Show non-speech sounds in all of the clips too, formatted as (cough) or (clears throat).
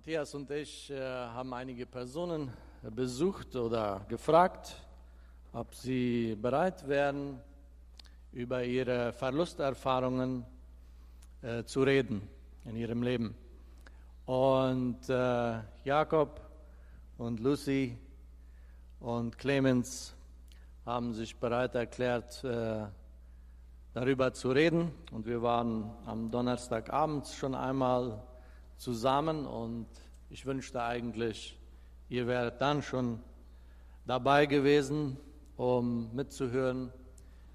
Matthias und ich, äh, haben einige Personen besucht oder gefragt, ob sie bereit wären, über ihre Verlusterfahrungen äh, zu reden in ihrem Leben. Und äh, Jakob und Lucy und Clemens haben sich bereit erklärt, äh, darüber zu reden. Und wir waren am Donnerstagabend schon einmal zusammen und ich wünschte eigentlich, ihr wäret dann schon dabei gewesen, um mitzuhören,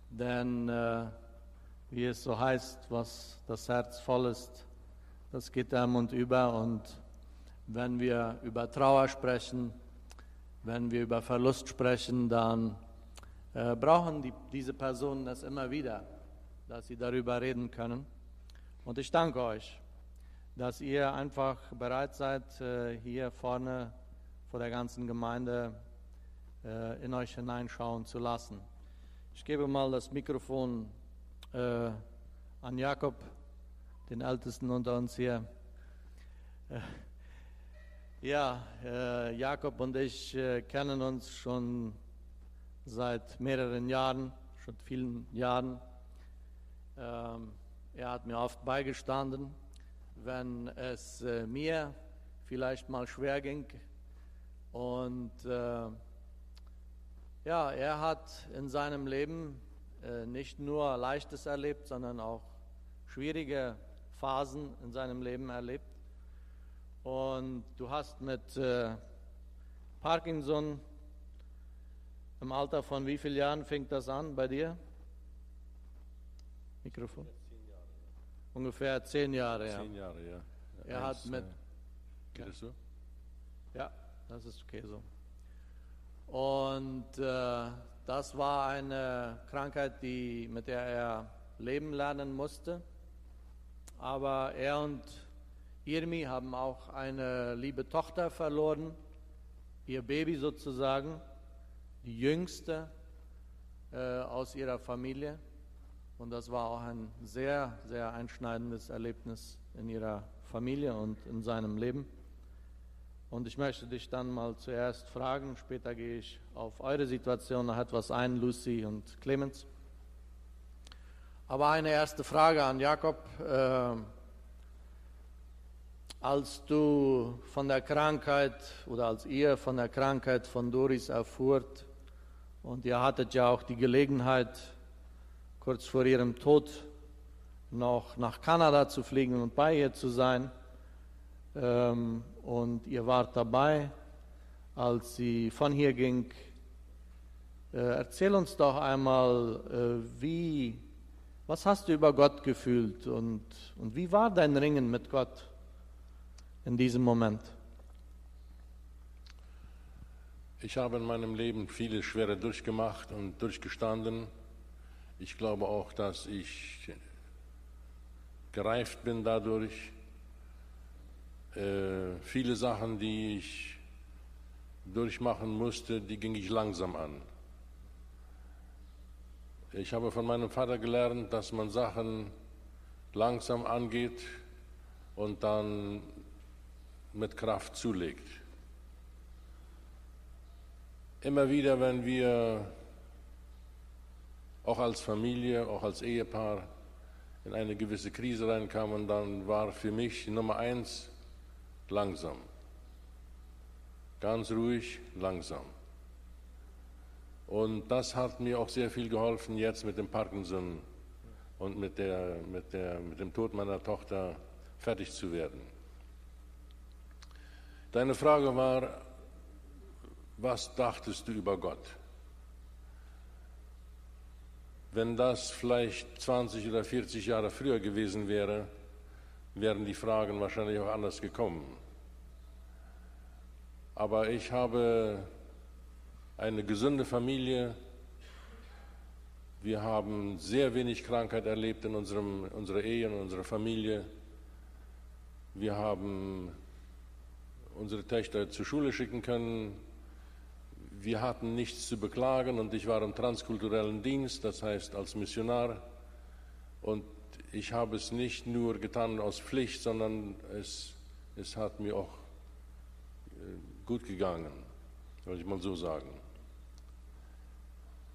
denn äh, wie es so heißt, was das Herz voll ist, das geht der Mund über und wenn wir über Trauer sprechen, wenn wir über Verlust sprechen, dann äh, brauchen die, diese Personen das immer wieder dass sie darüber reden können. Und ich danke euch, dass ihr einfach bereit seid, äh, hier vorne vor der ganzen Gemeinde äh, in euch hineinschauen zu lassen. Ich gebe mal das Mikrofon äh, an Jakob, den Ältesten unter uns hier. Ja, Jakob und ich kennen uns schon seit mehreren Jahren, schon vielen Jahren. Ähm, er hat mir oft beigestanden, wenn es äh, mir vielleicht mal schwer ging. Und äh, ja, er hat in seinem Leben äh, nicht nur Leichtes erlebt, sondern auch schwierige Phasen in seinem Leben erlebt. Und du hast mit äh, Parkinson im Alter von wie vielen Jahren fängt das an bei dir? Mikrofon? Ungefähr zehn Jahre, ja. Zehn Jahre, ja. Er hat mit. Geht das so? Ja, das ist okay so. Und äh, das war eine Krankheit, die, mit der er leben lernen musste. Aber er und Irmi haben auch eine liebe Tochter verloren, ihr Baby sozusagen, die jüngste äh, aus ihrer Familie. Und das war auch ein sehr, sehr einschneidendes Erlebnis in ihrer Familie und in seinem Leben. Und ich möchte dich dann mal zuerst fragen, später gehe ich auf eure Situation noch etwas ein, Lucy und Clemens. Aber eine erste Frage an Jakob. Äh, als du von der Krankheit oder als ihr von der Krankheit von Doris erfuhrt und ihr hattet ja auch die Gelegenheit, kurz vor ihrem Tod noch nach Kanada zu fliegen und bei ihr zu sein. Ähm, und ihr wart dabei, als sie von hier ging. Äh, erzähl uns doch einmal, äh, wie, was hast du über Gott gefühlt und, und wie war dein Ringen mit Gott in diesem Moment? Ich habe in meinem Leben viele Schwere durchgemacht und durchgestanden. Ich glaube auch, dass ich gereift bin dadurch. Äh, viele Sachen, die ich durchmachen musste, die ging ich langsam an. Ich habe von meinem Vater gelernt, dass man Sachen langsam angeht und dann mit Kraft zulegt. Immer wieder, wenn wir auch als Familie, auch als Ehepaar in eine gewisse Krise reinkamen, dann war für mich Nummer eins langsam. Ganz ruhig, langsam. Und das hat mir auch sehr viel geholfen, jetzt mit dem Parkinson und mit, der, mit, der, mit dem Tod meiner Tochter fertig zu werden. Deine Frage war, was dachtest du über Gott? Wenn das vielleicht 20 oder 40 Jahre früher gewesen wäre, wären die Fragen wahrscheinlich auch anders gekommen. Aber ich habe eine gesunde Familie. Wir haben sehr wenig Krankheit erlebt in unserem, unserer Ehe, in unserer Familie. Wir haben unsere Töchter zur Schule schicken können, wir hatten nichts zu beklagen und ich war im transkulturellen Dienst, das heißt als Missionar. Und ich habe es nicht nur getan aus Pflicht, sondern es, es hat mir auch äh, gut gegangen, soll ich mal so sagen.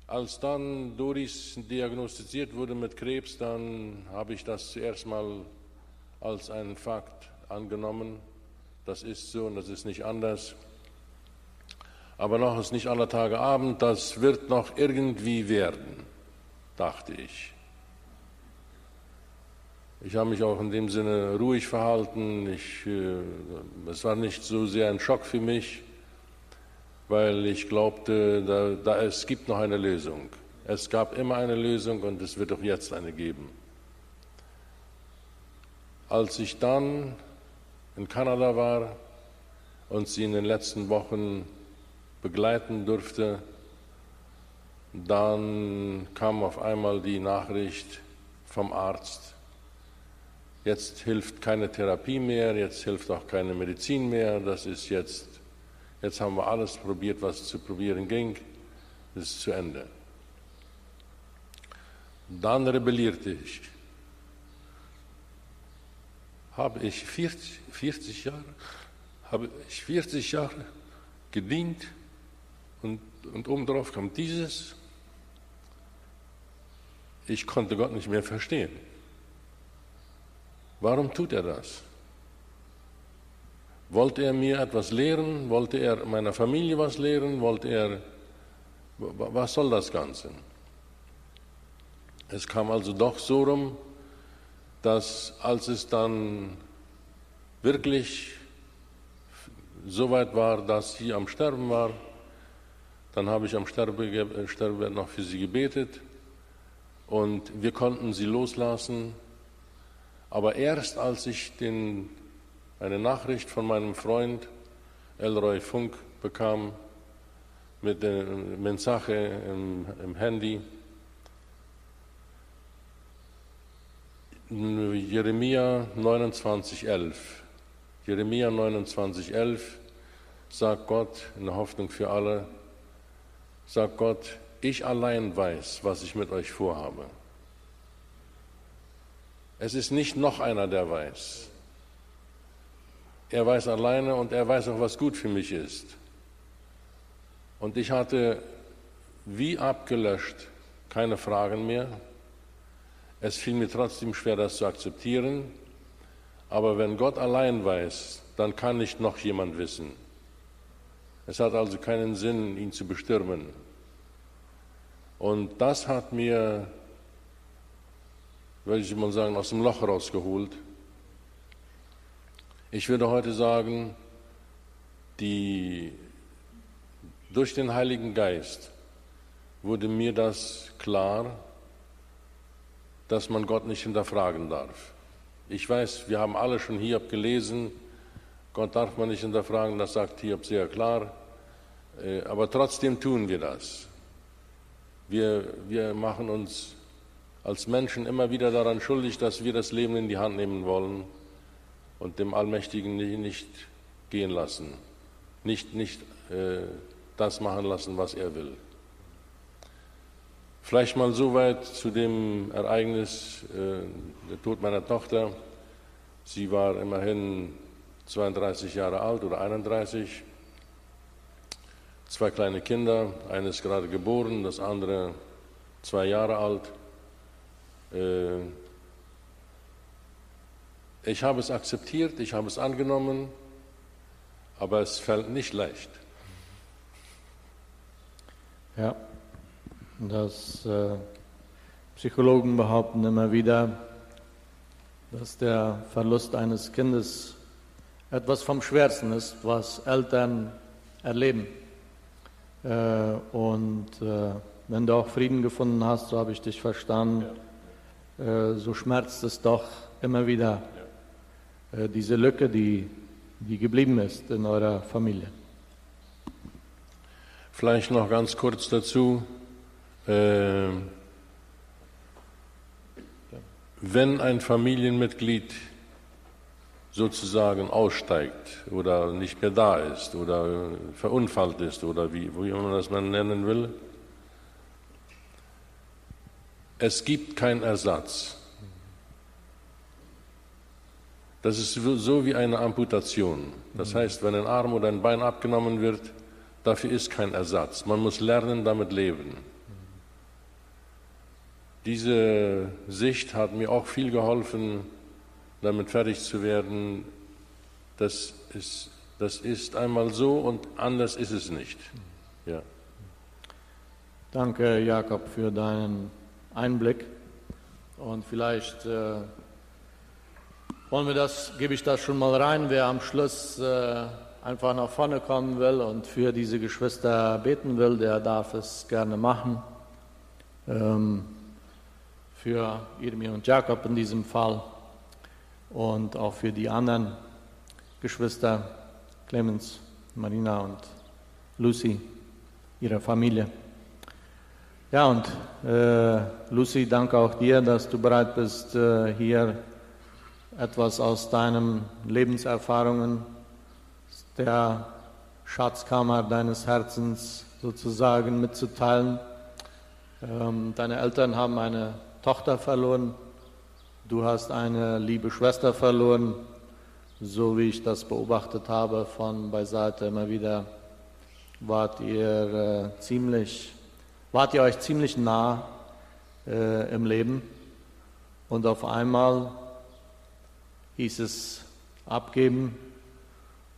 Als dann Doris diagnostiziert wurde mit Krebs, dann habe ich das zuerst mal als einen Fakt angenommen. Das ist so und das ist nicht anders. Aber noch ist nicht aller Tage Abend, das wird noch irgendwie werden, dachte ich. Ich habe mich auch in dem Sinne ruhig verhalten. Ich, äh, es war nicht so sehr ein Schock für mich weil ich glaubte, da, da, es gibt noch eine Lösung. Es gab immer eine Lösung und es wird auch jetzt eine geben. Als ich dann in Kanada war und sie in den letzten Wochen begleiten durfte, dann kam auf einmal die Nachricht vom Arzt, jetzt hilft keine Therapie mehr, jetzt hilft auch keine Medizin mehr, das ist jetzt Jetzt haben wir alles probiert, was zu probieren ging. Es ist zu Ende. Dann rebellierte ich. Habe ich 40, 40 Jahre, habe ich 40 Jahre gedient und, und obendrauf kam dieses. Ich konnte Gott nicht mehr verstehen. Warum tut er das? Wollte er mir etwas lehren? Wollte er meiner Familie was lehren? Wollte er, was soll das Ganze? Es kam also doch so rum, dass als es dann wirklich so weit war, dass sie am Sterben war, dann habe ich am Sterbebett noch für sie gebetet und wir konnten sie loslassen. Aber erst als ich den eine Nachricht von meinem Freund Elroy Funk bekam mit der Mensaje im, im Handy. Jeremia 29,11. Jeremia 29,11 sagt Gott in der Hoffnung für alle, sagt Gott, ich allein weiß, was ich mit euch vorhabe. Es ist nicht noch einer, der weiß. Er weiß alleine und er weiß auch, was gut für mich ist. Und ich hatte wie abgelöscht keine Fragen mehr. Es fiel mir trotzdem schwer, das zu akzeptieren. Aber wenn Gott allein weiß, dann kann nicht noch jemand wissen. Es hat also keinen Sinn, ihn zu bestürmen. Und das hat mir, würde ich mal sagen, aus dem Loch rausgeholt. Ich würde heute sagen, die, durch den Heiligen Geist wurde mir das klar, dass man Gott nicht hinterfragen darf. Ich weiß, wir haben alle schon Hiob gelesen, Gott darf man nicht hinterfragen, das sagt Hiob sehr klar, aber trotzdem tun wir das. Wir, wir machen uns als Menschen immer wieder daran schuldig, dass wir das Leben in die Hand nehmen wollen und dem Allmächtigen nicht gehen lassen, nicht, nicht äh, das machen lassen, was er will. Vielleicht mal so weit zu dem Ereignis, äh, der Tod meiner Tochter. Sie war immerhin 32 Jahre alt oder 31, zwei kleine Kinder, eines gerade geboren, das andere zwei Jahre alt. Äh, ich habe es akzeptiert, ich habe es angenommen, aber es fällt nicht leicht. Ja, das äh, Psychologen behaupten immer wieder, dass der Verlust eines Kindes etwas vom Schwersten ist, was Eltern erleben. Äh, und äh, wenn du auch Frieden gefunden hast, so habe ich dich verstanden, ja. Äh, so schmerzt es doch immer wieder. Äh, diese Lücke, die, die geblieben ist in eurer Familie. Vielleicht noch ganz kurz dazu. Wenn ein Familienmitglied sozusagen aussteigt oder nicht mehr da ist oder verunfallt ist oder wie, wie man das man nennen will, es gibt keinen Ersatz. Das ist so wie eine Amputation. Das heißt, wenn ein Arm oder ein Bein abgenommen wird, dafür ist kein Ersatz. Man muss lernen, damit leben. Diese Sicht hat mir auch viel geholfen, damit fertig zu werden. Das ist, das ist einmal so und anders ist es nicht. Ja. Danke, Jakob, für deinen Einblick. Und vielleicht äh, wollen wir das, gebe ich das schon mal rein, wer am Schluss äh, einfach nach vorne kommen will und für diese Geschwister beten will, der darf es gerne machen. Ähm, für Irmi und Jakob in diesem Fall und auch für die anderen Geschwister, Clemens, Marina und Lucy, ihre Familie. Ja, und äh, Lucy, danke auch dir, dass du bereit bist, äh, hier etwas aus deinen Lebenserfahrungen, der Schatzkammer deines Herzens sozusagen mitzuteilen. Ähm, deine Eltern haben eine Tochter verloren, du hast eine liebe Schwester verloren, so wie ich das beobachtet habe von beiseite immer wieder, wart ihr äh, ziemlich, wart ihr euch ziemlich nah äh, im Leben und auf einmal hieß es abgeben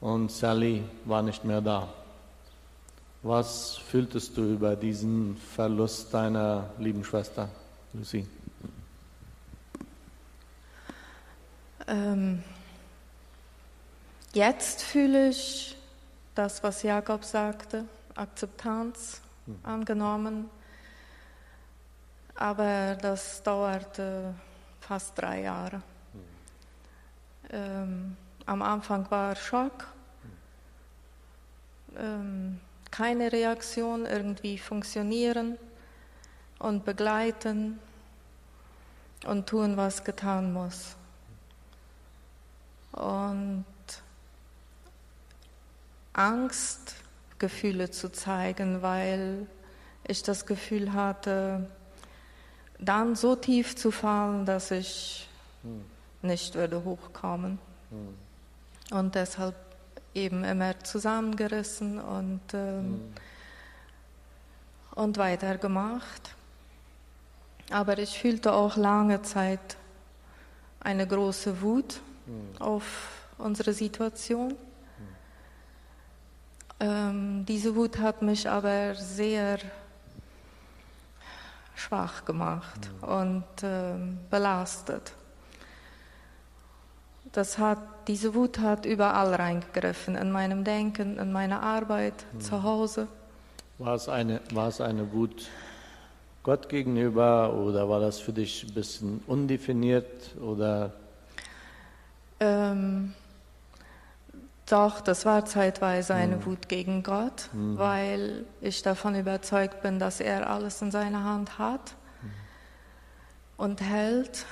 und Sally war nicht mehr da. Was fühltest du über diesen Verlust deiner lieben Schwester? Lucy. Ähm, jetzt fühle ich das, was Jakob sagte, Akzeptanz mhm. angenommen. Aber das dauerte fast drei Jahre. Mhm. Ähm, am Anfang war Schock, ähm, keine Reaktion, irgendwie funktionieren und begleiten und tun, was getan muss. Und Angst, Gefühle zu zeigen, weil ich das Gefühl hatte, dann so tief zu fallen, dass ich hm. nicht würde hochkommen. Hm. Und deshalb eben immer zusammengerissen und, ähm, hm. und weitergemacht. Aber ich fühlte auch lange Zeit eine große Wut mhm. auf unsere Situation. Mhm. Ähm, diese Wut hat mich aber sehr schwach gemacht mhm. und ähm, belastet. Das hat, diese Wut hat überall reingegriffen, in meinem Denken, in meiner Arbeit, hm. zu Hause. War es, eine, war es eine Wut Gott gegenüber oder war das für dich ein bisschen undefiniert oder? Ähm, doch, das war zeitweise eine mhm. Wut gegen Gott, mhm. weil ich davon überzeugt bin, dass er alles in seiner Hand hat mhm. und hält.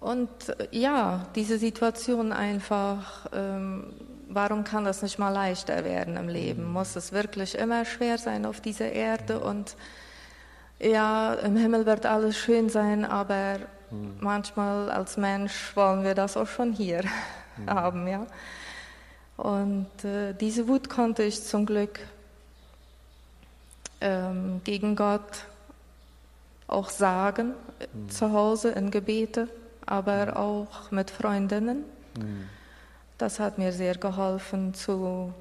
Und ja, diese Situation einfach ähm, warum kann das nicht mal leichter werden im Leben? Mhm. Muss es wirklich immer schwer sein auf dieser Erde? Und ja, im Himmel wird alles schön sein, aber mhm. manchmal als Mensch wollen wir das auch schon hier (laughs) mhm. haben, ja. Und äh, diese Wut konnte ich zum Glück ähm, gegen Gott auch sagen, mhm. zu Hause in Gebete, aber mhm. auch mit Freundinnen. Mhm. Das hat mir sehr geholfen zu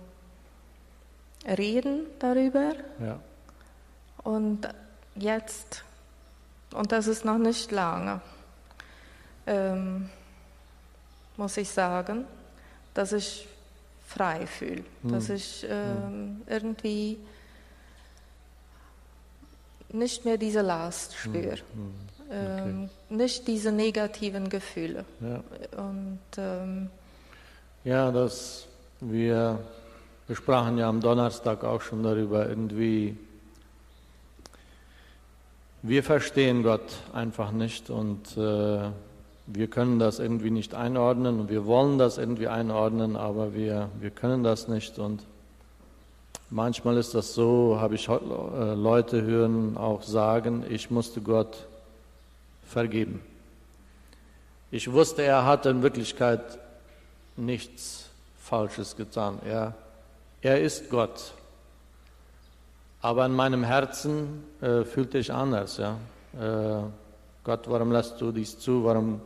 reden darüber. Ja. Und jetzt, und das ist noch nicht lange, ähm, muss ich sagen, dass ich frei fühle, hm. dass ich ähm, hm. irgendwie nicht mehr diese Last hm. spüre, hm. okay. ähm, nicht diese negativen Gefühle. Ja. Und ähm, ja, dass wir, wir sprachen ja am Donnerstag auch schon darüber, irgendwie, wir verstehen Gott einfach nicht und äh, wir können das irgendwie nicht einordnen und wir wollen das irgendwie einordnen, aber wir, wir können das nicht und manchmal ist das so, habe ich äh, Leute hören auch sagen, ich musste Gott vergeben. Ich wusste, er hatte in Wirklichkeit nichts Falsches getan. Er, er ist Gott. Aber in meinem Herzen äh, fühlte ich anders. Ja? Äh, Gott, warum lässt du dies zu? Warum,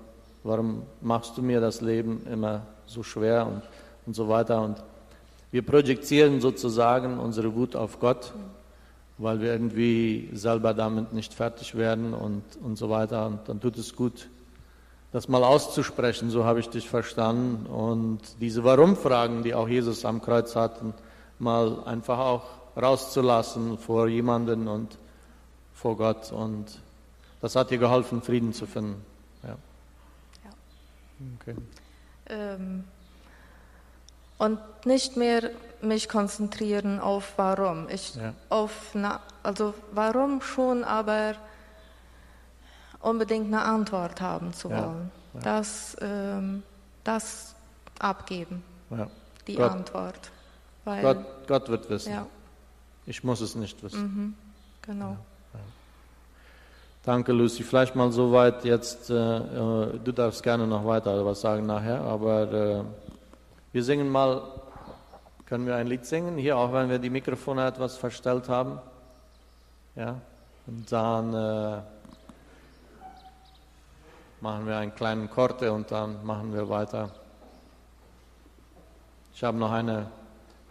warum machst du mir das Leben immer so schwer und, und so weiter? Und wir projizieren sozusagen unsere Wut auf Gott, weil wir irgendwie selber damit nicht fertig werden und, und so weiter. Und dann tut es gut, das mal auszusprechen, so habe ich dich verstanden. Und diese Warum-Fragen, die auch Jesus am Kreuz hatten, mal einfach auch rauszulassen vor jemanden und vor Gott. Und das hat dir geholfen, Frieden zu finden. Okay. Ähm, und nicht mehr mich konzentrieren auf warum. Ich ja. auf na, also warum schon, aber unbedingt eine Antwort haben zu wollen. Ja. Das, ähm, das abgeben. Die Gott, Antwort. Weil, Gott, Gott, wird wissen. Ich muss es nicht wissen. Mhm, genau. Danke, Lucy. Vielleicht mal soweit jetzt. Äh, äh, du darfst gerne noch weiter was sagen nachher, aber äh, wir singen mal, können wir ein Lied singen, hier auch wenn wir die Mikrofone etwas verstellt haben. Ja, und dann äh, machen wir einen kleinen Korte und dann machen wir weiter. Ich habe noch eine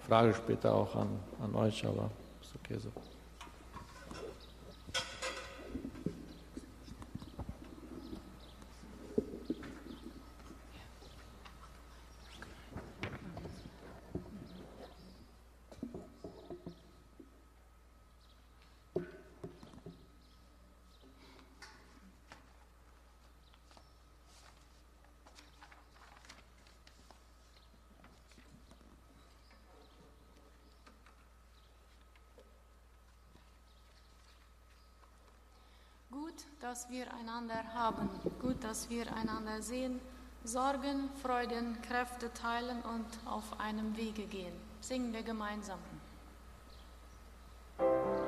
Frage später auch an, an euch, aber ist okay so. Dass wir einander haben, gut, dass wir einander sehen, Sorgen, Freuden, Kräfte teilen und auf einem Wege gehen. Singen wir gemeinsam. der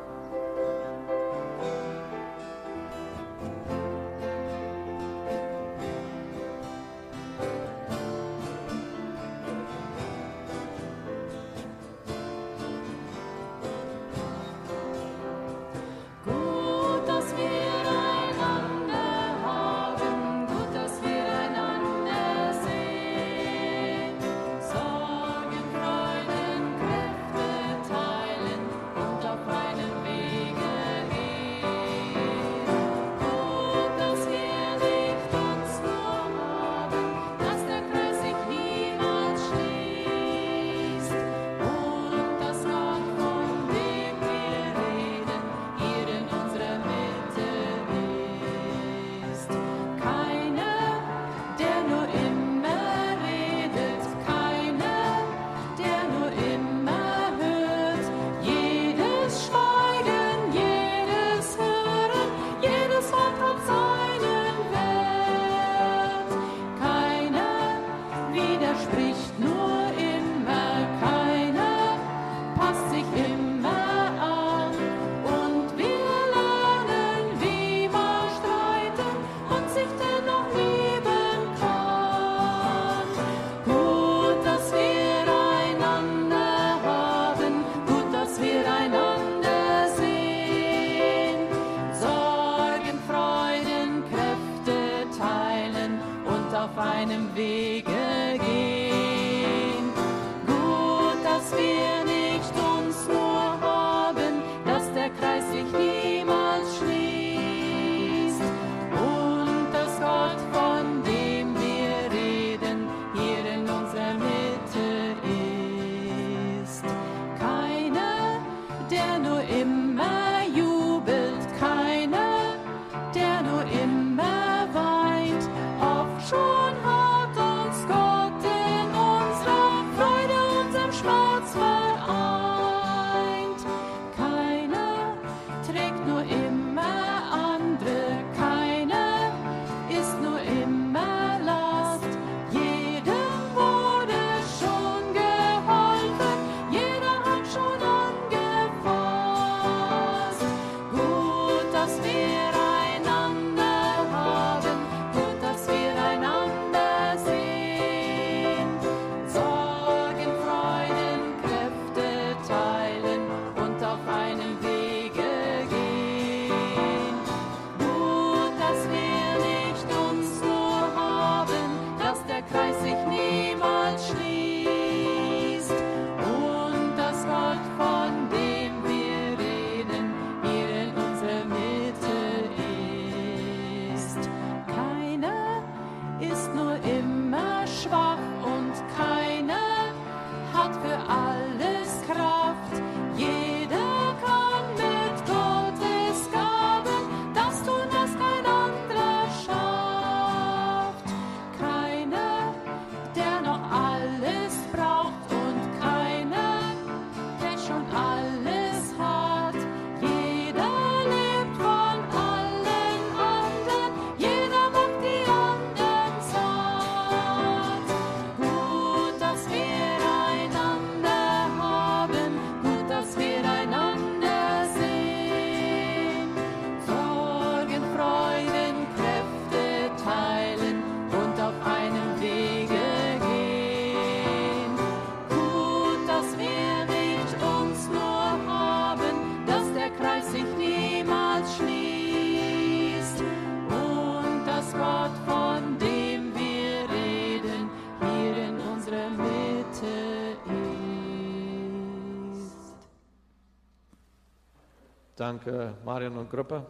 danke Marion und Gruppe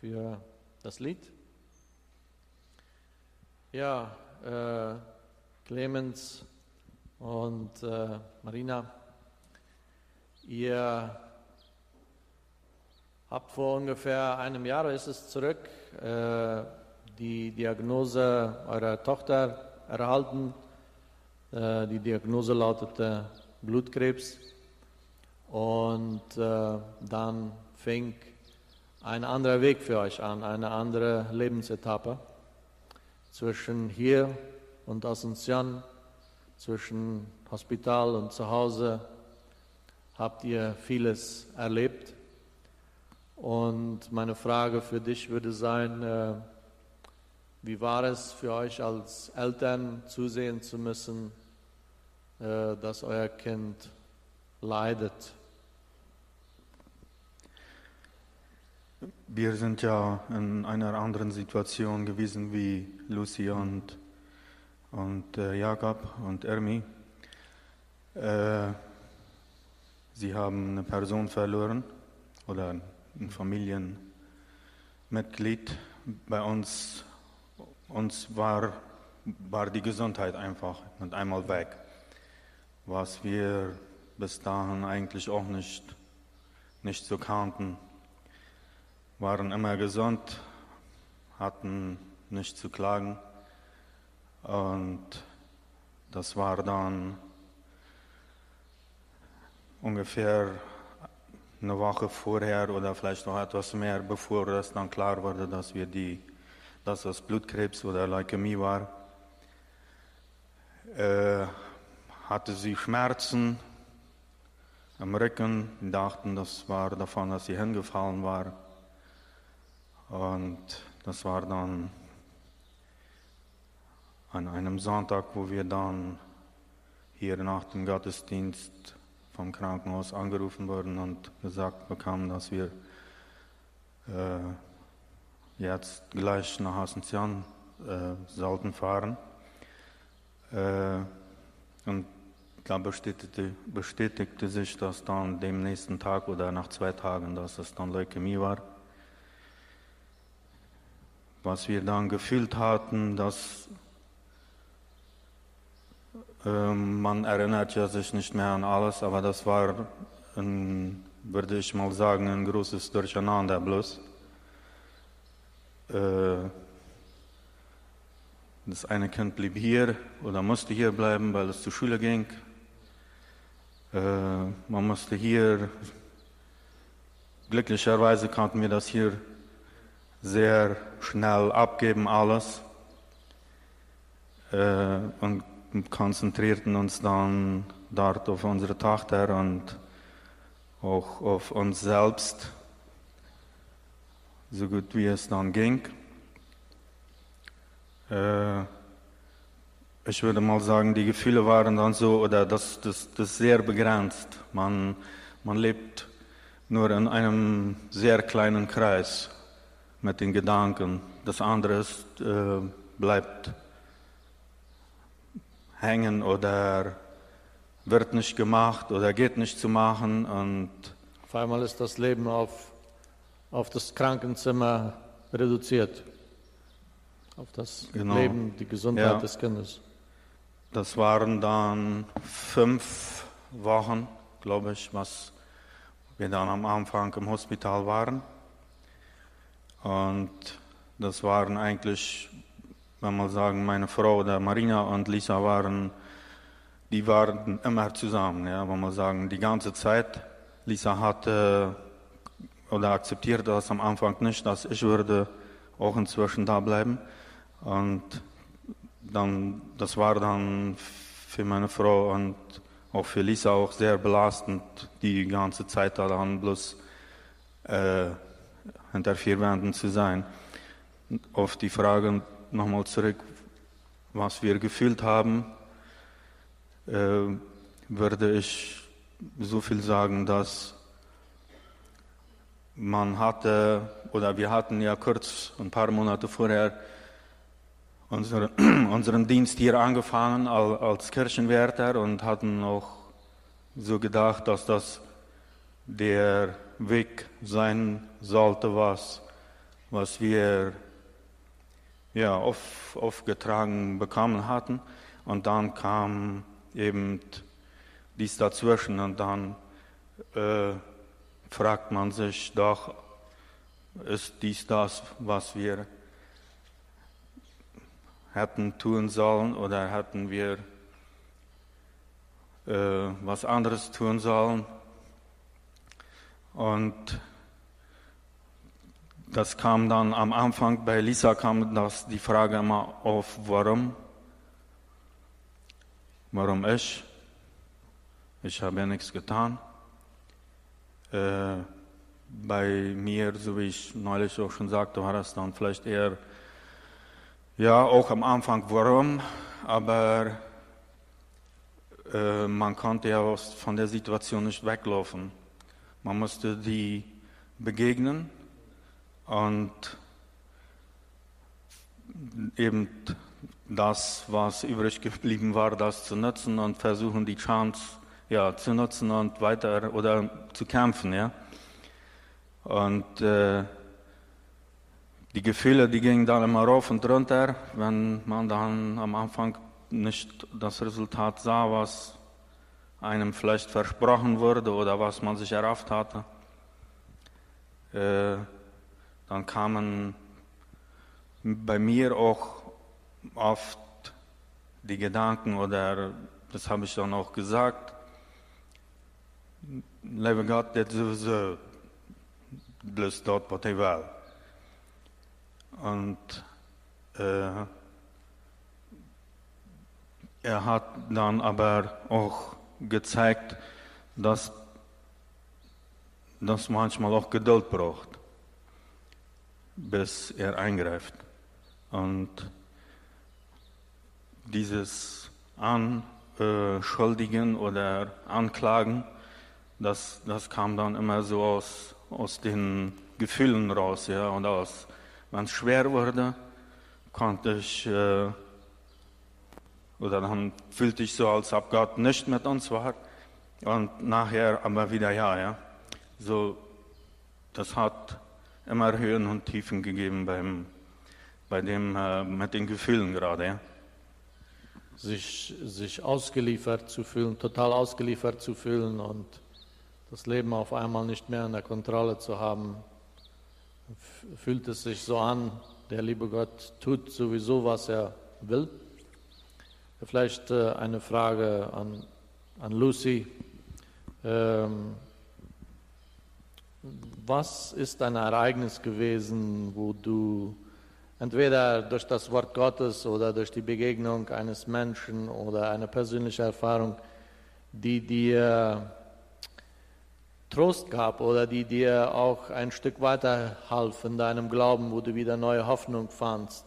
für das Lied. Ja, äh, Clemens und äh, Marina, ihr habt vor ungefähr einem Jahr, ist es zurück, äh, die Diagnose eurer Tochter erhalten. Äh, die Diagnose lautete Blutkrebs. Und äh, dann fing ein anderer Weg für euch an, eine andere Lebensetappe zwischen hier und Asunción, zwischen Hospital und zu Hause habt ihr vieles erlebt. Und meine Frage für dich würde sein, äh, wie war es für euch als Eltern zusehen zu müssen, äh, dass euer Kind leidet? Wir sind ja in einer anderen Situation gewesen wie Lucy und, und äh, Jakob und Ermi. Äh, sie haben eine Person verloren oder ein Familienmitglied. Bei uns, uns war, war die Gesundheit einfach mit einmal weg, was wir bis dahin eigentlich auch nicht, nicht so kannten waren immer gesund, hatten nicht zu klagen. Und das war dann ungefähr eine Woche vorher oder vielleicht noch etwas mehr, bevor es dann klar wurde, dass wir die, dass das Blutkrebs oder Leukämie war, äh, hatte sie Schmerzen am Rücken, dachten, das war davon, dass sie hingefallen war. Und das war dann an einem Sonntag, wo wir dann hier nach dem Gottesdienst vom Krankenhaus angerufen wurden und gesagt bekamen, dass wir äh, jetzt gleich nach Asunción äh, sollten fahren. Äh, und da bestätigte, bestätigte sich das dann dem nächsten Tag oder nach zwei Tagen, dass es dann Leukämie war was wir dann gefühlt hatten, dass äh, man erinnert ja sich nicht mehr an alles, aber das war, ein, würde ich mal sagen, ein großes Durcheinander bloß. Äh, das eine Kind blieb hier oder musste hier bleiben, weil es zur Schule ging. Äh, man musste hier, glücklicherweise konnten wir das hier sehr schnell abgeben alles äh, und konzentrierten uns dann dort auf unsere Tochter und auch auf uns selbst, so gut wie es dann ging. Äh, ich würde mal sagen, die Gefühle waren dann so, oder das, das, das sehr begrenzt. Man, man lebt nur in einem sehr kleinen Kreis mit den Gedanken. Das andere ist, äh, bleibt hängen oder wird nicht gemacht oder geht nicht zu machen. Und Auf einmal ist das Leben auf, auf das Krankenzimmer reduziert. Auf das Genau. Leben, die Gesundheit Ja. des Kindes. das waren dann fünf Wochen, glaube ich, was wir dann am Anfang im Hospital waren. Und das waren eigentlich, wenn man sagen, meine Frau oder Marina und Lisa waren, die waren immer zusammen, ja, wenn man sagen, die ganze Zeit. Lisa hatte oder akzeptierte das am Anfang nicht, dass ich würde auch inzwischen da bleiben. Und dann, das war dann für meine Frau und auch für Lisa auch sehr belastend, die ganze Zeit da dann bloß äh, hinter vier Wänden zu sein. Auf die Frage nochmal zurück, was wir gefühlt haben, äh, würde ich so viel sagen, dass man hatte, oder wir hatten ja kurz, ein paar Monate vorher, unsere, (clears throat) unseren Dienst hier angefangen al- als Kirchenwärter und hatten auch so gedacht, dass das der Weg sein sollte, was, was wir ja, auf, aufgetragen bekommen hatten. Und dann kam eben dies dazwischen und dann äh, fragt man sich doch, ist dies das, was wir hätten tun sollen oder hätten wir äh, was anderes tun sollen? Und das kam dann am Anfang, bei Lisa kam das die Frage immer auf, warum? Warum ich? Ich habe ja nichts getan. Äh, bei mir, so wie ich neulich auch schon sagte, war das dann vielleicht eher, ja, auch am Anfang, warum, aber äh, man konnte ja von der Situation nicht weglaufen. Man musste die begegnen und eben das, was übrig geblieben war, das zu nutzen und versuchen, die Chance ja, zu nutzen und weiter oder zu kämpfen. Ja? Und äh, die Gefühle, die gingen dann immer rauf und runter, wenn man dann am Anfang nicht das Resultat sah, was einem vielleicht versprochen wurde oder was man sich erhofft hatte. Äh, dann kamen bei mir auch oft die Gedanken oder das habe ich dann auch gesagt, lieve Gott, dit is uh, bloß dort, was ich will. Und äh, er hat dann aber auch gezeigt, dass das manchmal auch Geduld braucht, bis er eingreift. Und dieses Anschuldigen oder Anklagen, das, das kam dann immer so aus, aus den Gefühlen raus, ja, und aus, wenn es schwer wurde, konnte ich, äh, oder dann fühlte ich so, als ob Gott nicht mit uns war, und nachher aber wieder ja, ja. So, das hat immer Höhen und Tiefen gegeben beim, bei dem, äh, mit den Gefühlen gerade, ja. Sich, sich ausgeliefert zu fühlen, total ausgeliefert zu fühlen und das Leben auf einmal nicht mehr in der Kontrolle zu haben, fühlt es sich so an, der liebe Gott tut sowieso, was er will. Vielleicht äh, eine Frage an, an Lucy. Ähm, was ist ein Ereignis gewesen, wo du entweder durch das Wort Gottes oder durch die Begegnung eines Menschen oder eine persönliche Erfahrung, die dir Trost gab oder die dir auch ein Stück weiter half in deinem Glauben, wo du wieder neue Hoffnung fandst.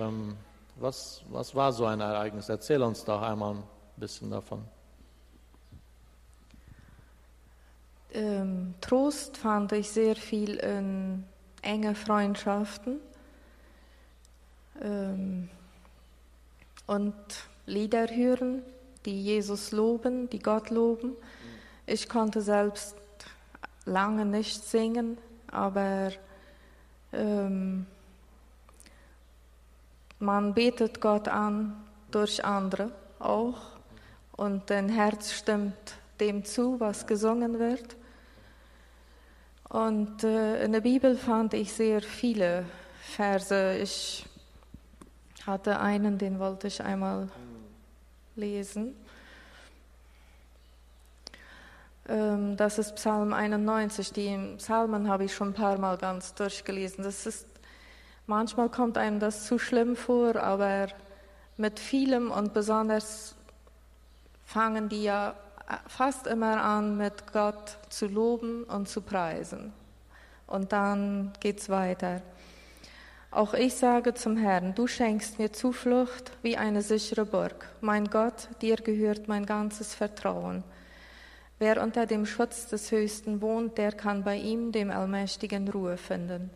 Ähm, was, was war so ein Ereignis? Erzähl uns doch einmal ein bisschen davon. Ähm, Trost fand ich sehr viel in enge Freundschaften ähm, und Lieder hören, die Jesus loben, die Gott loben. Ich konnte selbst lange nicht singen, aber ähm, man betet Gott an durch andere auch und dein Herz stimmt dem zu, was gesungen wird. Und äh, in der Bibel fand ich sehr viele Verse. Ich hatte einen, den wollte ich einmal lesen. Ähm, das ist Psalm 91. Die Psalmen habe ich schon ein paar Mal ganz durchgelesen. Das ist, manchmal kommt einem das zu schlimm vor, aber mit vielem und besonders fangen die ja fast immer an, mit Gott zu loben und zu preisen. Und dann geht es weiter. Auch ich sage zum Herrn, du schenkst mir Zuflucht wie eine sichere Burg. Mein Gott, dir gehört mein ganzes Vertrauen. Wer unter dem Schutz des Höchsten wohnt, der kann bei ihm, dem Allmächtigen, Ruhe finden.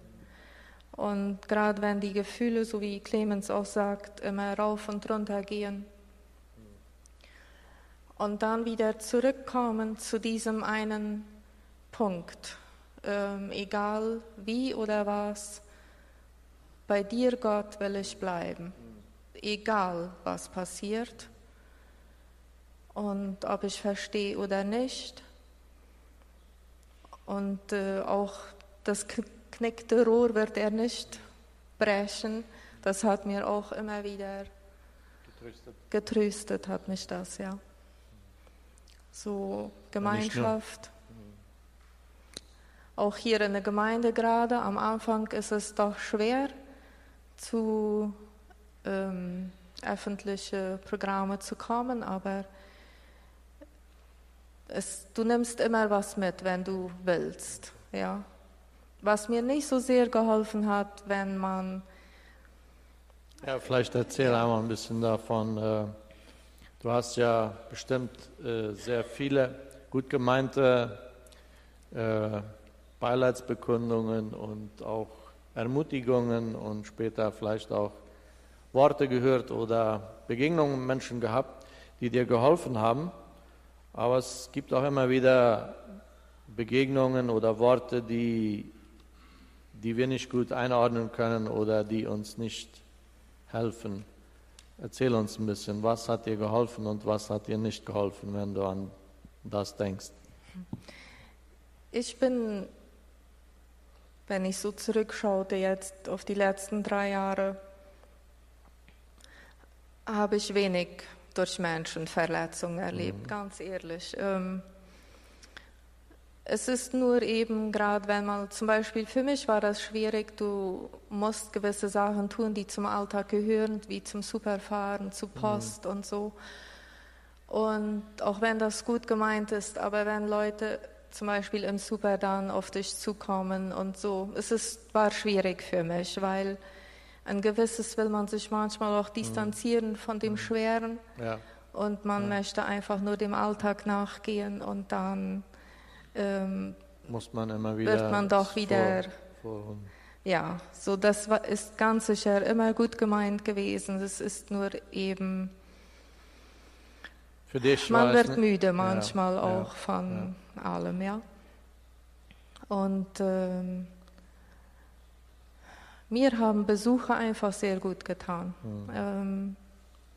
Und gerade wenn die Gefühle, so wie Clemens auch sagt, immer rauf und runter gehen und dann wieder zurückkommen zu diesem einen Punkt. Ähm, egal wie oder was, bei dir, Gott, will ich bleiben. Egal, was passiert. Und ob ich verstehe oder nicht. Und äh, auch das knickte Rohr wird er nicht brechen. Das hat mir auch immer wieder getröstet, getröstet hat mich das, ja. So Gemeinschaft. Auch hier in der Gemeinde gerade, am Anfang ist es doch schwer, zu ähm, öffentlichen Programmen zu kommen, aber es, du nimmst immer was mit, wenn du willst. Ja. Was mir nicht so sehr geholfen hat, wenn man. Ja, vielleicht erzähl einmal ein bisschen davon. Äh, du hast ja bestimmt äh, sehr viele gut gemeinte äh, Beileidsbekundungen und auch Ermutigungen und später vielleicht auch Worte gehört oder Begegnungen mit Menschen gehabt, die dir geholfen haben. Aber es gibt auch immer wieder Begegnungen oder Worte, die, die wir nicht gut einordnen können oder die uns nicht helfen. Erzähl uns ein bisschen, was hat dir geholfen und was hat dir nicht geholfen, wenn du an das denkst. Ich bin wenn ich so zurückschaute jetzt auf die letzten drei Jahre, habe ich wenig durch Menschen Verletzungen erlebt, mhm. ganz ehrlich. Ähm, es ist nur eben gerade, wenn man zum Beispiel, für mich war das schwierig, du musst gewisse Sachen tun, die zum Alltag gehören, wie zum Superfahren, zu mhm. Post mhm. und so. Und auch wenn das gut gemeint ist, aber wenn Leute zum Beispiel im Super dann auf dich zukommen und so. Es ist, war schwierig für mich, weil ein gewisses will man sich manchmal auch distanzieren mhm. von dem mhm. Schweren ja. und man ja. möchte einfach nur dem Alltag nachgehen und dann ähm, muss man immer wieder wird man doch wieder vor, vor ja, so das ist ganz sicher immer gut gemeint gewesen. Es ist nur eben für dich man wird müde manchmal ja, auch von allem, ja. Und ähm, mir haben Besucher einfach sehr gut getan. Mhm. Ähm,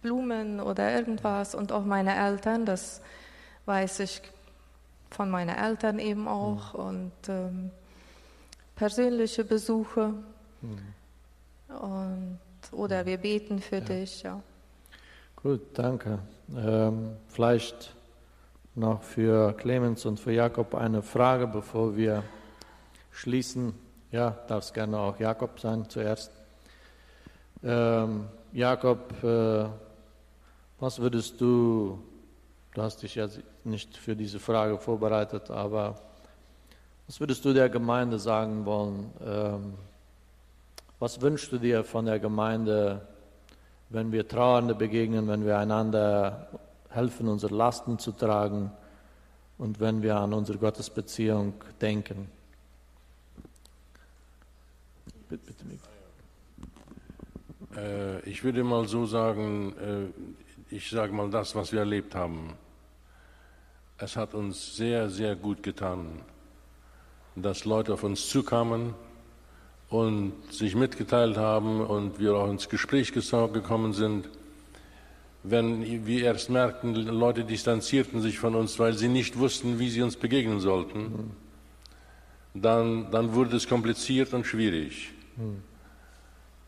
Blumen oder irgendwas und auch meine Eltern, das weiß ich von meinen Eltern eben auch mhm. und ähm, persönliche Besuche mhm. und oder wir beten für ja. dich, ja. Gut, danke. Ähm, vielleicht noch für Clemens und für Jakob eine Frage, bevor wir schließen. Ja, darf es gerne auch Jakob sein zuerst. Ähm, Jakob, äh, was würdest du, du hast dich ja nicht für diese Frage vorbereitet, aber was würdest du der Gemeinde sagen wollen? Ähm, was wünschst du dir von der Gemeinde, wenn wir Trauernde begegnen, wenn wir einander helfen, unsere Lasten zu tragen und wenn wir an unsere Gottesbeziehung denken. Bitte, bitte, äh, ich würde mal so sagen, äh, ich sage mal das, was wir erlebt haben. Es hat uns sehr, sehr gut getan, dass Leute auf uns zukamen und sich mitgeteilt haben und wir auch ins Gespräch gekommen sind wenn wir erst merkten, Leute distanzierten sich von uns, weil sie nicht wussten, wie sie uns begegnen sollten, dann, dann wurde es kompliziert und schwierig.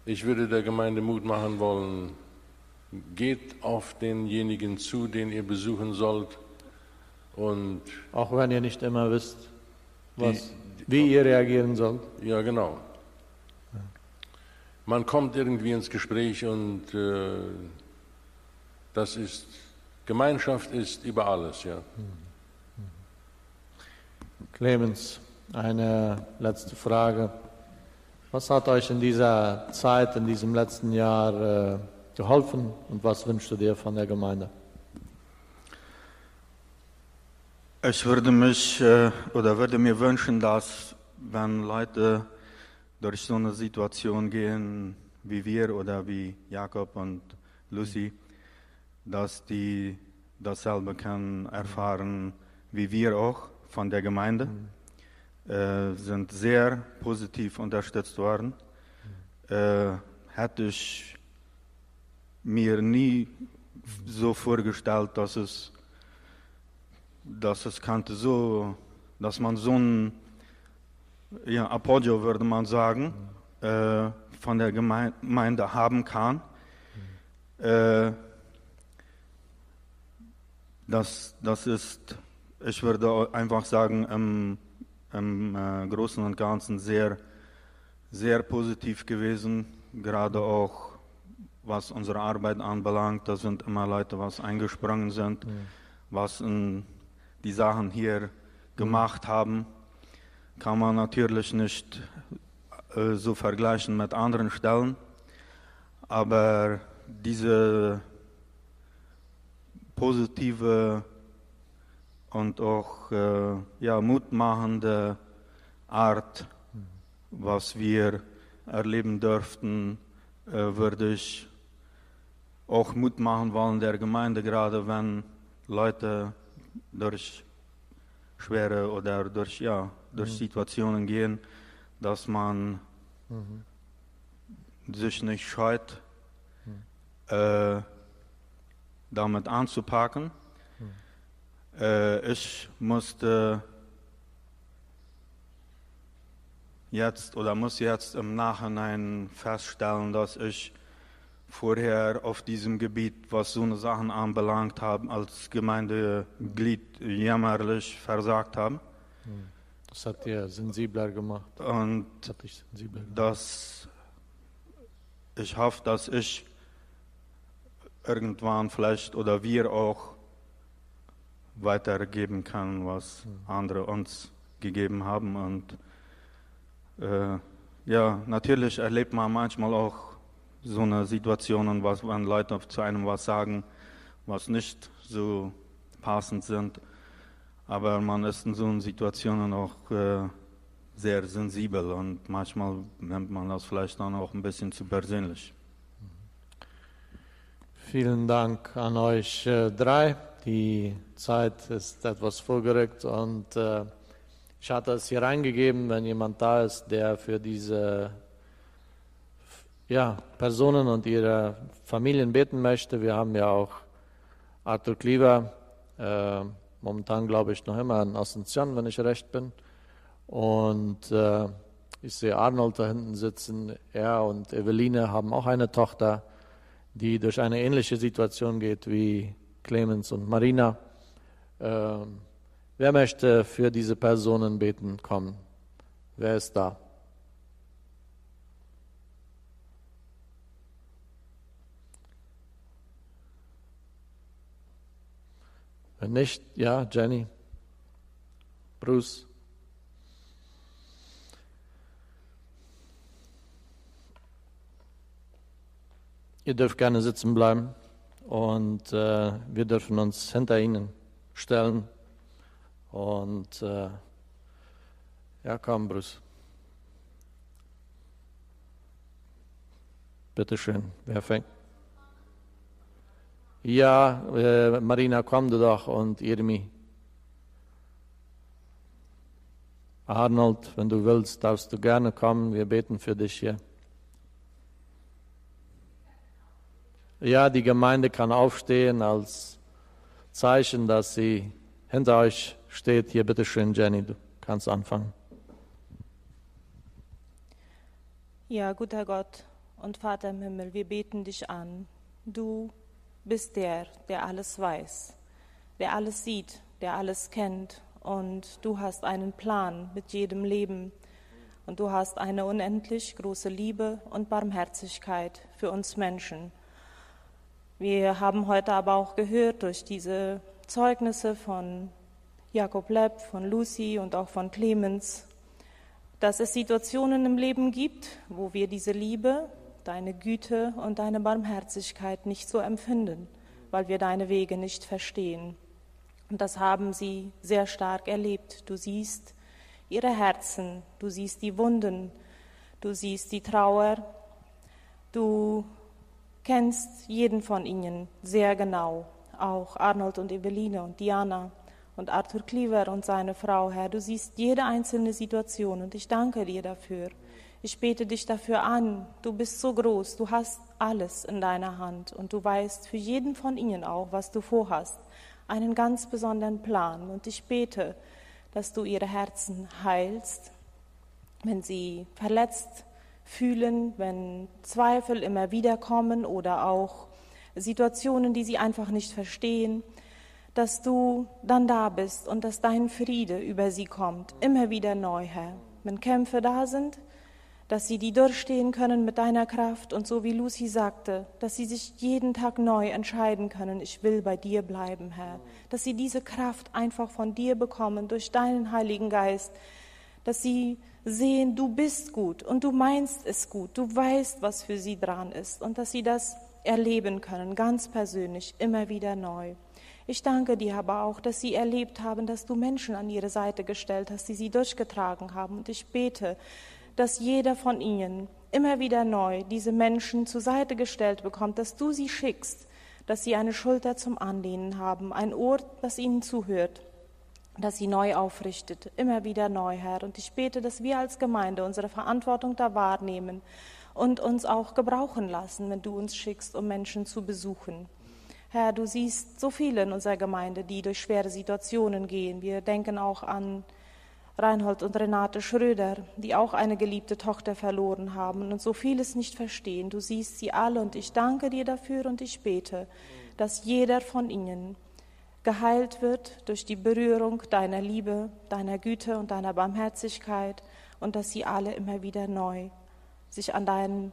Ich würde der Gemeinde Mut machen wollen, geht auf denjenigen zu, den ihr besuchen sollt. Und Auch wenn ihr nicht immer wisst, was, die, wie ihr reagieren sollt. Ja, genau. Man kommt irgendwie ins Gespräch und äh, das ist, Gemeinschaft ist über alles, ja. Clemens, eine letzte Frage. Was hat euch in dieser Zeit, in diesem letzten Jahr äh, geholfen und was wünschst du dir von der Gemeinde? Ich würde mich äh, oder würde mir wünschen, dass wenn Leute durch so eine Situation gehen wie wir oder wie Jakob und Lucy, dass die dasselbe können erfahren wie wir auch von der Gemeinde. Mhm. äh, sind sehr positiv unterstützt worden. Äh, hätte ich mir nie so vorgestellt, dass es, dass es könnte so, dass man so ein ja, Appoggio, würde man sagen, äh, von der Gemeinde haben kann. Äh, das, das ist, ich würde einfach sagen, im, im äh, Großen und Ganzen sehr, sehr positiv gewesen, gerade auch was unsere Arbeit anbelangt. Da sind immer Leute, was eingesprungen sind, mhm. was in die Sachen hier gemacht haben. Kann man natürlich nicht äh, so vergleichen mit anderen Stellen, aber diese positive und auch äh, ja, mutmachende Art, was wir erleben dürften, äh, würde ich auch Mut machen wollen der Gemeinde, gerade wenn Leute durch schwere oder durch, ja, durch mhm. Situationen gehen, dass man mhm. sich nicht scheut, mhm. äh, damit anzupacken. Mhm. Äh, ich musste jetzt oder muss jetzt im Nachhinein feststellen, dass ich vorher auf diesem Gebiet, was so eine Sachen anbelangt haben, als Gemeindeglied jämmerlich versagt haben. Das hat dir sensibler gemacht. Und das sensibler gemacht. dass ich hoffe, dass ich irgendwann vielleicht oder wir auch weitergeben kann, was hm. andere uns gegeben haben. Und äh, ja, natürlich erlebt man manchmal auch so eine Situation, was, wenn Leute zu einem was sagen, was nicht so passend sind. Aber man ist in so einer Situation auch äh, sehr sensibel und manchmal nimmt man das vielleicht dann auch ein bisschen zu persönlich. Vielen Dank an euch äh, drei. Die Zeit ist etwas vorgerückt und äh, ich hatte es hier reingegeben, wenn jemand da ist, der für diese ja, Personen und ihre Familien beten möchte. Wir haben ja auch Arthur Cleaver. Äh, momentan glaube ich noch immer in Asunción, wenn ich recht bin. Und äh, ich sehe Arnold da hinten sitzen. Er und Eveline haben auch eine Tochter, die durch eine ähnliche Situation geht wie Clemens und Marina. Äh, wer möchte für diese Personen beten kommen? Wer ist da? Wenn nicht, ja, Jenny, Bruce. Ihr dürft gerne sitzen bleiben und äh, wir dürfen uns hinter Ihnen stellen. Und äh, ja, komm, Bruce. Bitte schön, wer fängt? Ja, äh, Marina, komm du doch und Irmi. Arnold, wenn du willst, darfst du gerne kommen. Wir beten für dich hier. Ja, die Gemeinde kann aufstehen als Zeichen, dass sie hinter euch steht. Hier, bitteschön, Jenny, du kannst anfangen. Ja, guter Gott und Vater im Himmel, wir beten dich an. Du bist der, der alles weiß, der alles sieht, der alles kennt. Und du hast einen Plan mit jedem Leben. Und du hast eine unendlich große Liebe und Barmherzigkeit für uns Menschen. Wir haben heute aber auch gehört durch diese Zeugnisse von Jakob Lepp, von Lucy und auch von Clemens, dass es Situationen im Leben gibt, wo wir diese Liebe, deine Güte und deine Barmherzigkeit nicht so empfinden, weil wir deine Wege nicht verstehen. Und das haben sie sehr stark erlebt. Du siehst ihre Herzen, du siehst die Wunden, du siehst die Trauer, du kennst jeden von ihnen sehr genau, auch Arnold und Eveline und Diana und Arthur Cleaver und seine Frau, Herr. Du siehst jede einzelne Situation und ich danke dir dafür. Ich bete dich dafür an. Du bist so groß, du hast alles in deiner Hand und du weißt für jeden von ihnen auch, was du vorhast, einen ganz besonderen Plan. Und ich bete, dass du ihre Herzen heilst, wenn sie verletzt fühlen, wenn Zweifel immer wieder kommen oder auch Situationen, die sie einfach nicht verstehen, dass du dann da bist und dass dein Friede über sie kommt, immer wieder neu, Herr. Wenn Kämpfe da sind, dass sie die durchstehen können mit deiner Kraft und so wie Lucy sagte, dass sie sich jeden Tag neu entscheiden können, ich will bei dir bleiben, Herr. Dass sie diese Kraft einfach von dir bekommen durch deinen Heiligen Geist, dass sie sehen, du bist gut und du meinst es gut, du weißt, was für sie dran ist und dass sie das erleben können, ganz persönlich, immer wieder neu. Ich danke dir aber auch, dass sie erlebt haben, dass du Menschen an ihre Seite gestellt hast, die sie durchgetragen haben. Und ich bete, dass jeder von ihnen immer wieder neu diese Menschen zur Seite gestellt bekommt, dass du sie schickst, dass sie eine Schulter zum Anlehnen haben, ein Ohr, das ihnen zuhört, dass sie neu aufrichtet, immer wieder neu, Herr. Und ich bete, dass wir als Gemeinde unsere Verantwortung da wahrnehmen und uns auch gebrauchen lassen, wenn du uns schickst, um Menschen zu besuchen. Herr, du siehst so viele in unserer Gemeinde, die durch schwere Situationen gehen. Wir denken auch an Reinhold und Renate Schröder, die auch eine geliebte Tochter verloren haben und so vieles nicht verstehen. Du siehst sie alle und ich danke dir dafür und ich bete, dass jeder von ihnen geheilt wird durch die Berührung deiner Liebe, deiner Güte und deiner Barmherzigkeit und dass sie alle immer wieder neu sich an dein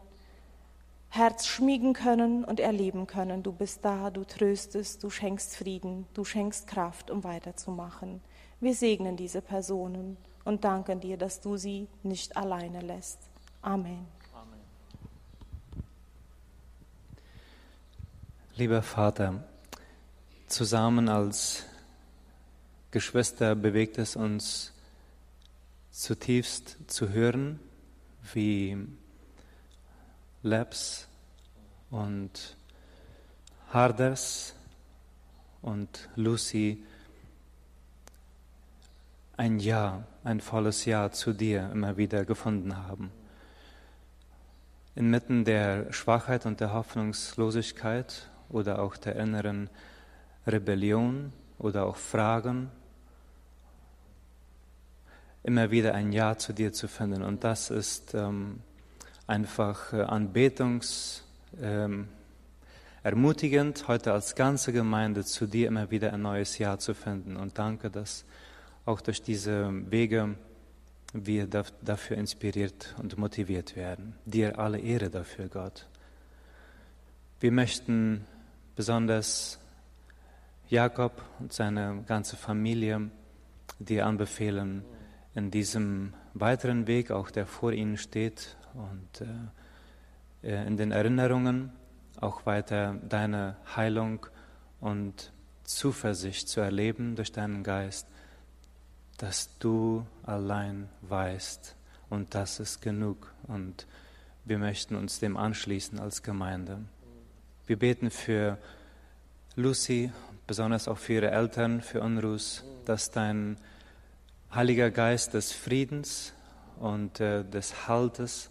Herz schmiegen können und erleben können. Du bist da, du tröstest, du schenkst Frieden, du schenkst Kraft, um weiterzumachen. Wir segnen diese Personen und danken dir, dass du sie nicht alleine lässt. Amen. Amen. Lieber Vater, zusammen als Geschwister bewegt es uns zutiefst zu hören, wie Labs und Harders und Lucy ein Ja, ein volles Ja zu dir immer wieder gefunden haben. Inmitten der Schwachheit und der Hoffnungslosigkeit oder auch der inneren Rebellion oder auch Fragen, immer wieder ein Ja zu dir zu finden. Und das ist ähm, einfach äh, Anbetungs ähm, ermutigend, heute als ganze Gemeinde zu dir immer wieder ein neues Ja zu finden. Und danke, dass auch durch diese Wege wir dafür inspiriert und motiviert werden. Dir alle Ehre dafür, Gott. Wir möchten besonders Jakob und seine ganze Familie dir anbefehlen, in diesem weiteren Weg, auch der vor ihnen steht, und äh, äh, in den Erinnerungen auch weiter deine Heilung und Zuversicht zu erleben durch deinen Geist, dass du allein weißt und das ist genug und wir möchten uns dem anschließen als Gemeinde. Wir beten für Lucy, besonders auch für ihre Eltern, für Unrus, dass dein Heiliger Geist des Friedens und äh, des Haltes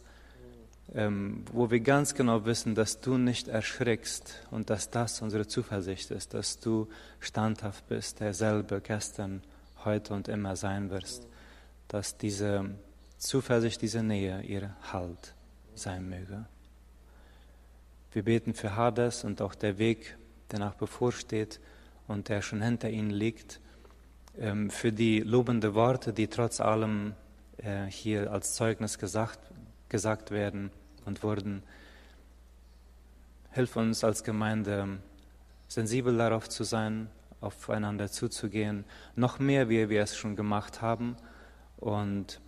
ähm, wo wir ganz genau wissen, dass du nicht erschrickst und dass das unsere Zuversicht ist, dass du standhaft bist, derselbe gestern, heute und immer sein wirst, dass diese Zuversicht, diese Nähe ihr Halt sein möge. Wir beten für Hades und auch der Weg, der nach bevorsteht und der schon hinter ihnen liegt, ähm, für die lobende Worte, die trotz allem äh, hier als Zeugnis gesagt gesagt werden und wurden. Hilf uns als Gemeinde, sensibel darauf zu sein, aufeinander zuzugehen, noch mehr, wie wir es schon gemacht haben und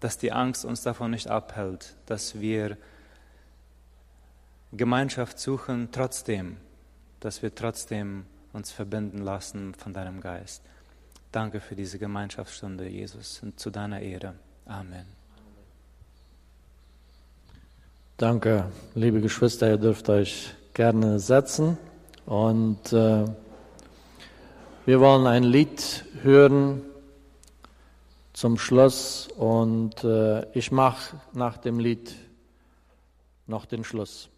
dass die Angst uns davon nicht abhält, dass wir Gemeinschaft suchen trotzdem, dass wir trotzdem uns verbinden lassen von deinem Geist. Danke für diese Gemeinschaftsstunde, Jesus, und zu deiner Ehre. Amen. Danke, liebe Geschwister, ihr dürft euch gerne setzen. Und äh, Wir wollen ein Lied hören zum Schluss und äh, ich mache nach dem Lied noch den Schluss.